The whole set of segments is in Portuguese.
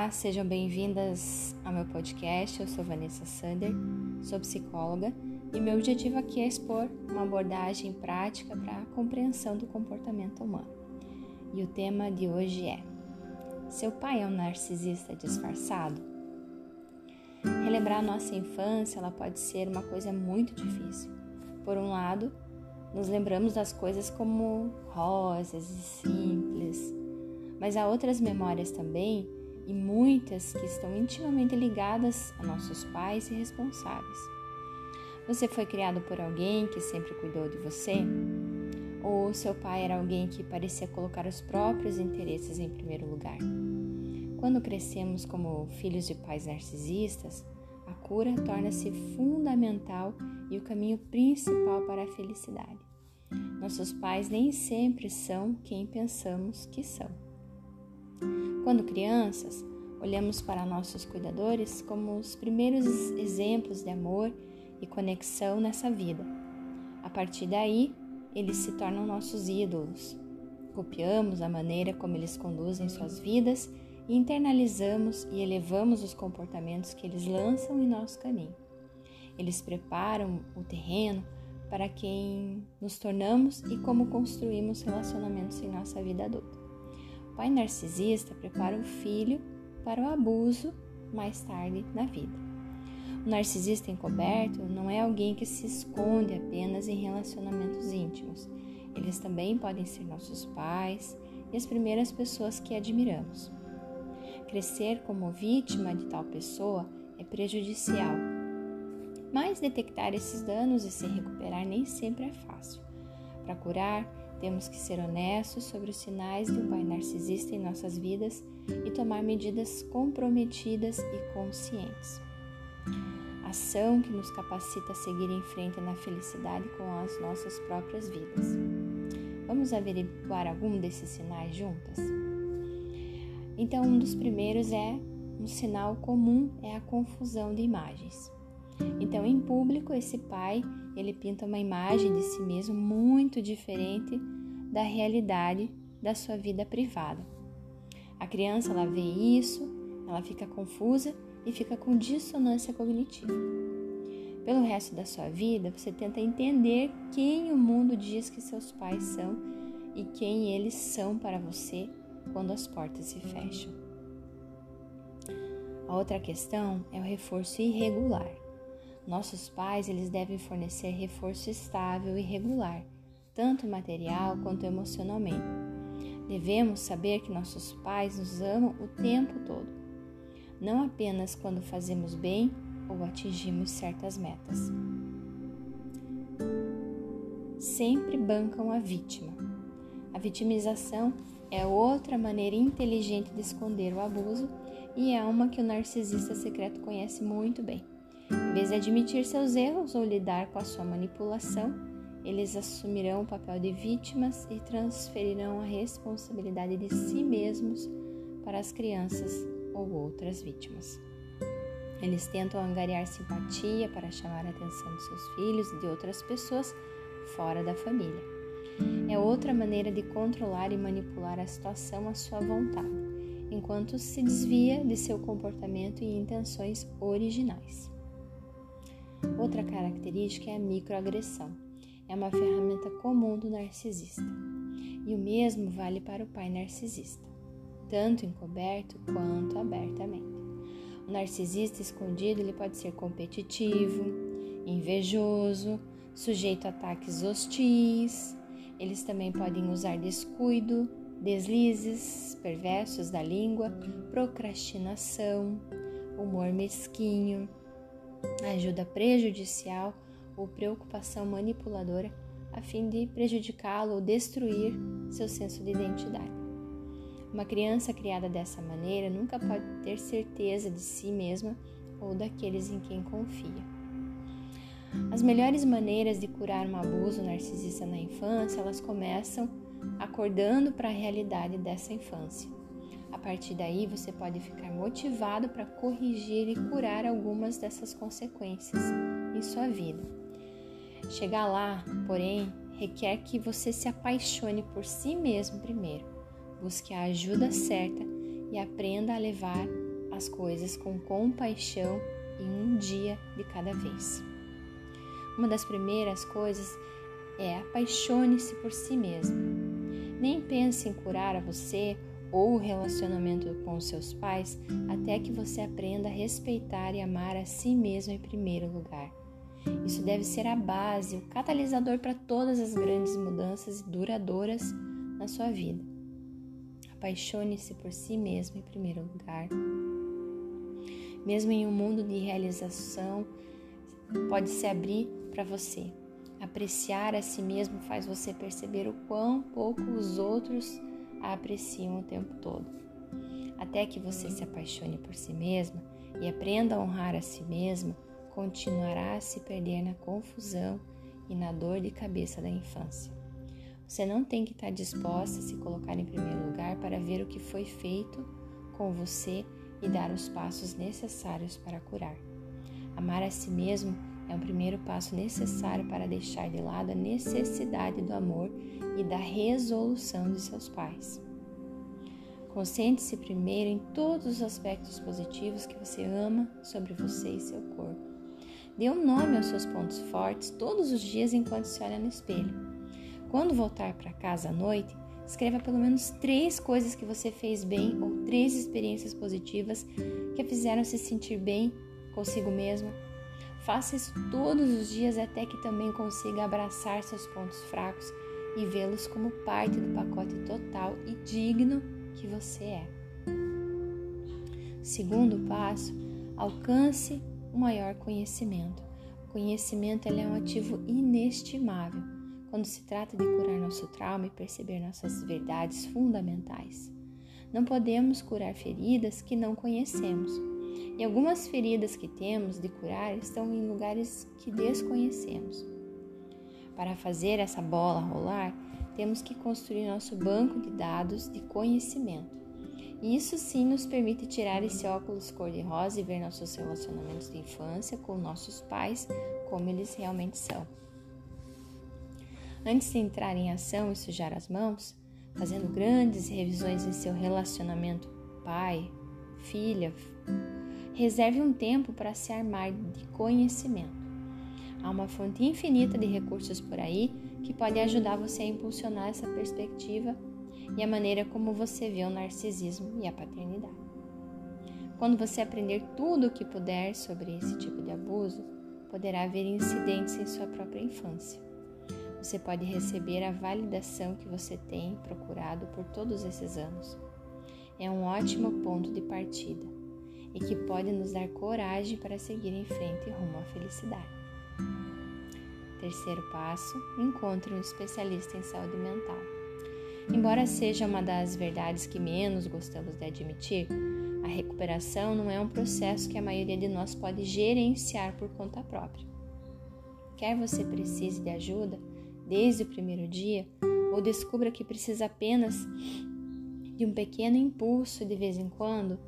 Olá, sejam bem-vindas ao meu podcast. Eu sou Vanessa Sander, sou psicóloga e meu objetivo aqui é expor uma abordagem prática para a compreensão do comportamento humano. E o tema de hoje é: Seu pai é um narcisista disfarçado? Relembrar nossa infância, ela pode ser uma coisa muito difícil. Por um lado, nos lembramos das coisas como rosas e simples, mas há outras memórias também e muitas que estão intimamente ligadas a nossos pais e responsáveis. Você foi criado por alguém que sempre cuidou de você? Ou seu pai era alguém que parecia colocar os próprios interesses em primeiro lugar? Quando crescemos como filhos de pais narcisistas, a cura torna-se fundamental e o caminho principal para a felicidade. Nossos pais nem sempre são quem pensamos que são. Quando crianças, olhamos para nossos cuidadores como os primeiros exemplos de amor e conexão nessa vida. A partir daí, eles se tornam nossos ídolos. Copiamos a maneira como eles conduzem suas vidas e internalizamos e elevamos os comportamentos que eles lançam em nosso caminho. Eles preparam o terreno para quem nos tornamos e como construímos relacionamentos em nossa vida adulta pai narcisista prepara o filho para o abuso mais tarde na vida. O narcisista encoberto não é alguém que se esconde apenas em relacionamentos íntimos. Eles também podem ser nossos pais e as primeiras pessoas que admiramos. Crescer como vítima de tal pessoa é prejudicial, mas detectar esses danos e se recuperar nem sempre é fácil. Para curar, temos que ser honestos sobre os sinais de um pai narcisista em nossas vidas e tomar medidas comprometidas e conscientes. Ação que nos capacita a seguir em frente na felicidade com as nossas próprias vidas. Vamos averiguar algum desses sinais juntas? Então, um dos primeiros é um sinal comum é a confusão de imagens. Então, em público, esse pai ele pinta uma imagem de si mesmo muito diferente da realidade da sua vida privada. A criança ela vê isso, ela fica confusa e fica com dissonância cognitiva. Pelo resto da sua vida, você tenta entender quem o mundo diz que seus pais são e quem eles são para você quando as portas se fecham. A outra questão é o reforço irregular. Nossos pais eles devem fornecer reforço estável e regular tanto material quanto emocionalmente. Devemos saber que nossos pais nos amam o tempo todo, não apenas quando fazemos bem ou atingimos certas metas. Sempre bancam a vítima. A vitimização é outra maneira inteligente de esconder o abuso e é uma que o narcisista secreto conhece muito bem. Em vez de admitir seus erros ou lidar com a sua manipulação, eles assumirão o papel de vítimas e transferirão a responsabilidade de si mesmos para as crianças ou outras vítimas. Eles tentam angariar simpatia para chamar a atenção de seus filhos e de outras pessoas fora da família. É outra maneira de controlar e manipular a situação à sua vontade, enquanto se desvia de seu comportamento e intenções originais. Outra característica é a microagressão é uma ferramenta comum do narcisista. E o mesmo vale para o pai narcisista, tanto encoberto quanto abertamente. O narcisista escondido ele pode ser competitivo, invejoso, sujeito a ataques hostis. Eles também podem usar descuido, deslizes perversos da língua, procrastinação, humor mesquinho, ajuda prejudicial ou preocupação manipuladora a fim de prejudicá-lo ou destruir seu senso de identidade. Uma criança criada dessa maneira nunca pode ter certeza de si mesma ou daqueles em quem confia. As melhores maneiras de curar um abuso narcisista na infância, elas começam acordando para a realidade dessa infância. A partir daí, você pode ficar motivado para corrigir e curar algumas dessas consequências em sua vida. Chegar lá, porém, requer que você se apaixone por si mesmo primeiro, busque a ajuda certa e aprenda a levar as coisas com compaixão e um dia de cada vez. Uma das primeiras coisas é apaixone-se por si mesmo. Nem pense em curar a você ou o relacionamento com seus pais até que você aprenda a respeitar e amar a si mesmo em primeiro lugar. Isso deve ser a base, o catalisador para todas as grandes mudanças duradouras na sua vida. Apaixone-se por si mesmo em primeiro lugar. Mesmo em um mundo de realização, pode se abrir para você. Apreciar a si mesmo faz você perceber o quão pouco os outros a apreciam o tempo todo. Até que você se apaixone por si mesma e aprenda a honrar a si mesma, continuará a se perder na confusão e na dor de cabeça da infância. Você não tem que estar disposta a se colocar em primeiro lugar para ver o que foi feito com você e dar os passos necessários para curar. Amar a si mesmo é o primeiro passo necessário para deixar de lado a necessidade do amor e da resolução de seus pais. Concentre-se primeiro em todos os aspectos positivos que você ama sobre você e seu corpo. Dê um nome aos seus pontos fortes todos os dias enquanto se olha no espelho. Quando voltar para casa à noite, escreva pelo menos três coisas que você fez bem ou três experiências positivas que a fizeram se sentir bem consigo mesma Faça isso todos os dias até que também consiga abraçar seus pontos fracos e vê-los como parte do pacote total e digno que você é. Segundo passo, alcance o maior conhecimento. O conhecimento é um ativo inestimável quando se trata de curar nosso trauma e perceber nossas verdades fundamentais. Não podemos curar feridas que não conhecemos. E algumas feridas que temos de curar estão em lugares que desconhecemos. Para fazer essa bola rolar, temos que construir nosso banco de dados de conhecimento. E isso sim nos permite tirar esse óculos cor-de-rosa e ver nossos relacionamentos de infância com nossos pais como eles realmente são. Antes de entrar em ação e sujar as mãos, fazendo grandes revisões em seu relacionamento pai, filha, Reserve um tempo para se armar de conhecimento. Há uma fonte infinita de recursos por aí que pode ajudar você a impulsionar essa perspectiva e a maneira como você vê o narcisismo e a paternidade. Quando você aprender tudo o que puder sobre esse tipo de abuso, poderá haver incidentes em sua própria infância. Você pode receber a validação que você tem procurado por todos esses anos. É um ótimo ponto de partida e que pode nos dar coragem para seguir em frente rumo à felicidade. Terceiro passo: encontre um especialista em saúde mental. Embora seja uma das verdades que menos gostamos de admitir, a recuperação não é um processo que a maioria de nós pode gerenciar por conta própria. Quer você precise de ajuda desde o primeiro dia ou descubra que precisa apenas de um pequeno impulso de vez em quando,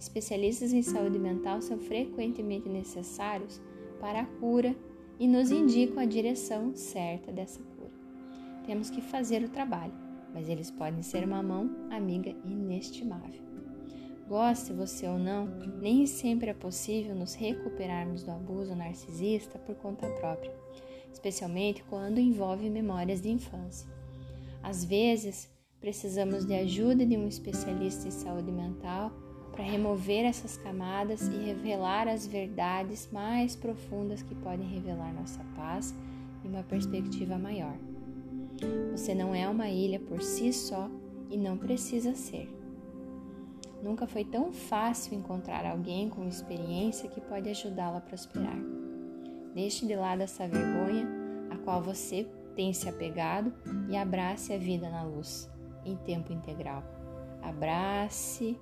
Especialistas em saúde mental são frequentemente necessários para a cura e nos indicam a direção certa dessa cura. Temos que fazer o trabalho, mas eles podem ser uma mão amiga inestimável. Goste você ou não, nem sempre é possível nos recuperarmos do abuso narcisista por conta própria, especialmente quando envolve memórias de infância. Às vezes, precisamos de ajuda de um especialista em saúde mental para remover essas camadas e revelar as verdades mais profundas que podem revelar nossa paz e uma perspectiva maior. Você não é uma ilha por si só e não precisa ser. Nunca foi tão fácil encontrar alguém com experiência que pode ajudá-la a prosperar. Deixe de lado essa vergonha a qual você tem se apegado e abrace a vida na luz, em tempo integral. Abrace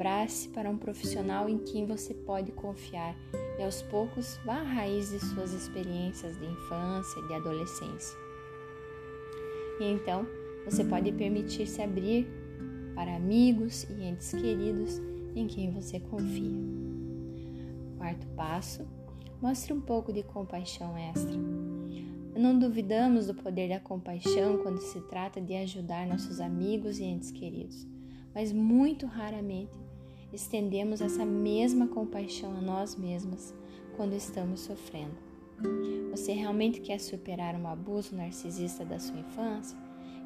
abrace para um profissional em quem você pode confiar e aos poucos vá à raiz de suas experiências de infância e de adolescência. E então você pode permitir-se abrir para amigos e entes queridos em quem você confia. Quarto passo: mostre um pouco de compaixão extra. Não duvidamos do poder da compaixão quando se trata de ajudar nossos amigos e entes queridos mas muito raramente estendemos essa mesma compaixão a nós mesmas quando estamos sofrendo. Você realmente quer superar um abuso narcisista da sua infância?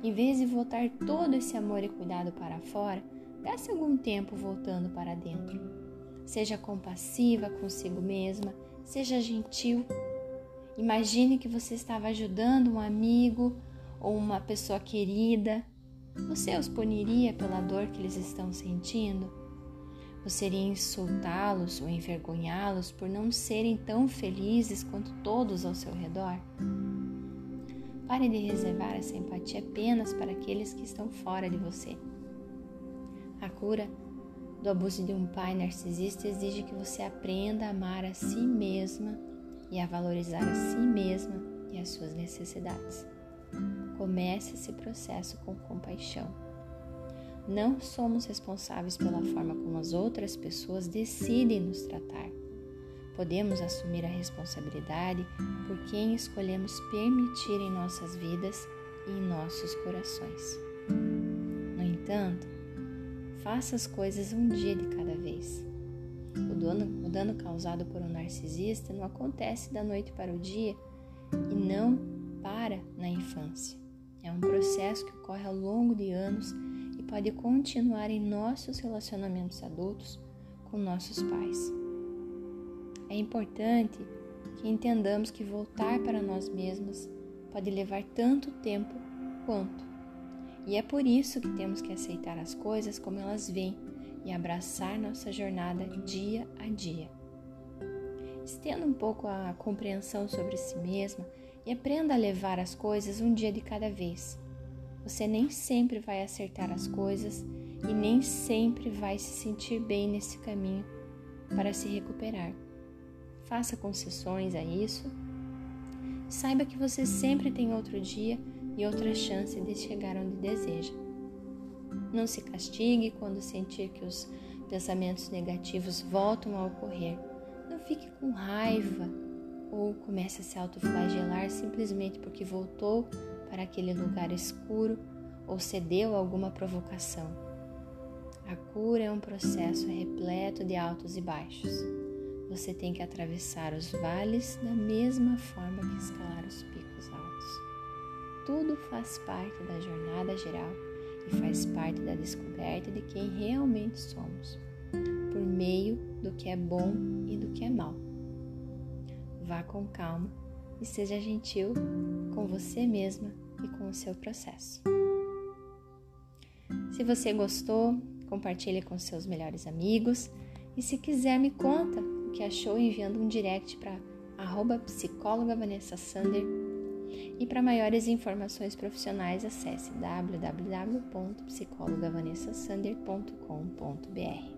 Em vez de voltar todo esse amor e cuidado para fora, gaste algum tempo voltando para dentro. Seja compassiva consigo mesma, seja gentil. Imagine que você estava ajudando um amigo ou uma pessoa querida. Você os puniria pela dor que eles estão sentindo? Você iria insultá-los ou envergonhá-los por não serem tão felizes quanto todos ao seu redor? Pare de reservar essa empatia apenas para aqueles que estão fora de você. A cura do abuso de um pai narcisista exige que você aprenda a amar a si mesma e a valorizar a si mesma e as suas necessidades. Comece esse processo com compaixão. Não somos responsáveis pela forma como as outras pessoas decidem nos tratar. Podemos assumir a responsabilidade por quem escolhemos permitir em nossas vidas e em nossos corações. No entanto, faça as coisas um dia de cada vez. O dano, o dano causado por um narcisista não acontece da noite para o dia e não para na infância. É um processo que ocorre ao longo de anos pode continuar em nossos relacionamentos adultos com nossos pais. É importante que entendamos que voltar para nós mesmos pode levar tanto tempo quanto. E é por isso que temos que aceitar as coisas como elas vêm e abraçar nossa jornada dia a dia. Estenda um pouco a compreensão sobre si mesma e aprenda a levar as coisas um dia de cada vez você nem sempre vai acertar as coisas e nem sempre vai se sentir bem nesse caminho para se recuperar. Faça concessões a isso. Saiba que você sempre tem outro dia e outra chance de chegar onde deseja. Não se castigue quando sentir que os pensamentos negativos voltam a ocorrer. Não fique com raiva ou comece a se autoflagelar simplesmente porque voltou para aquele lugar escuro ou cedeu a alguma provocação. A cura é um processo repleto de altos e baixos. Você tem que atravessar os vales da mesma forma que escalar os picos altos. Tudo faz parte da jornada geral e faz parte da descoberta de quem realmente somos, por meio do que é bom e do que é mal. Vá com calma e seja gentil com você mesma e com o seu processo. Se você gostou, compartilhe com seus melhores amigos e se quiser me conta o que achou enviando um direct para arroba psicóloga Vanessa Sander e para maiores informações profissionais acesse www.psicologavanessasander.com.br.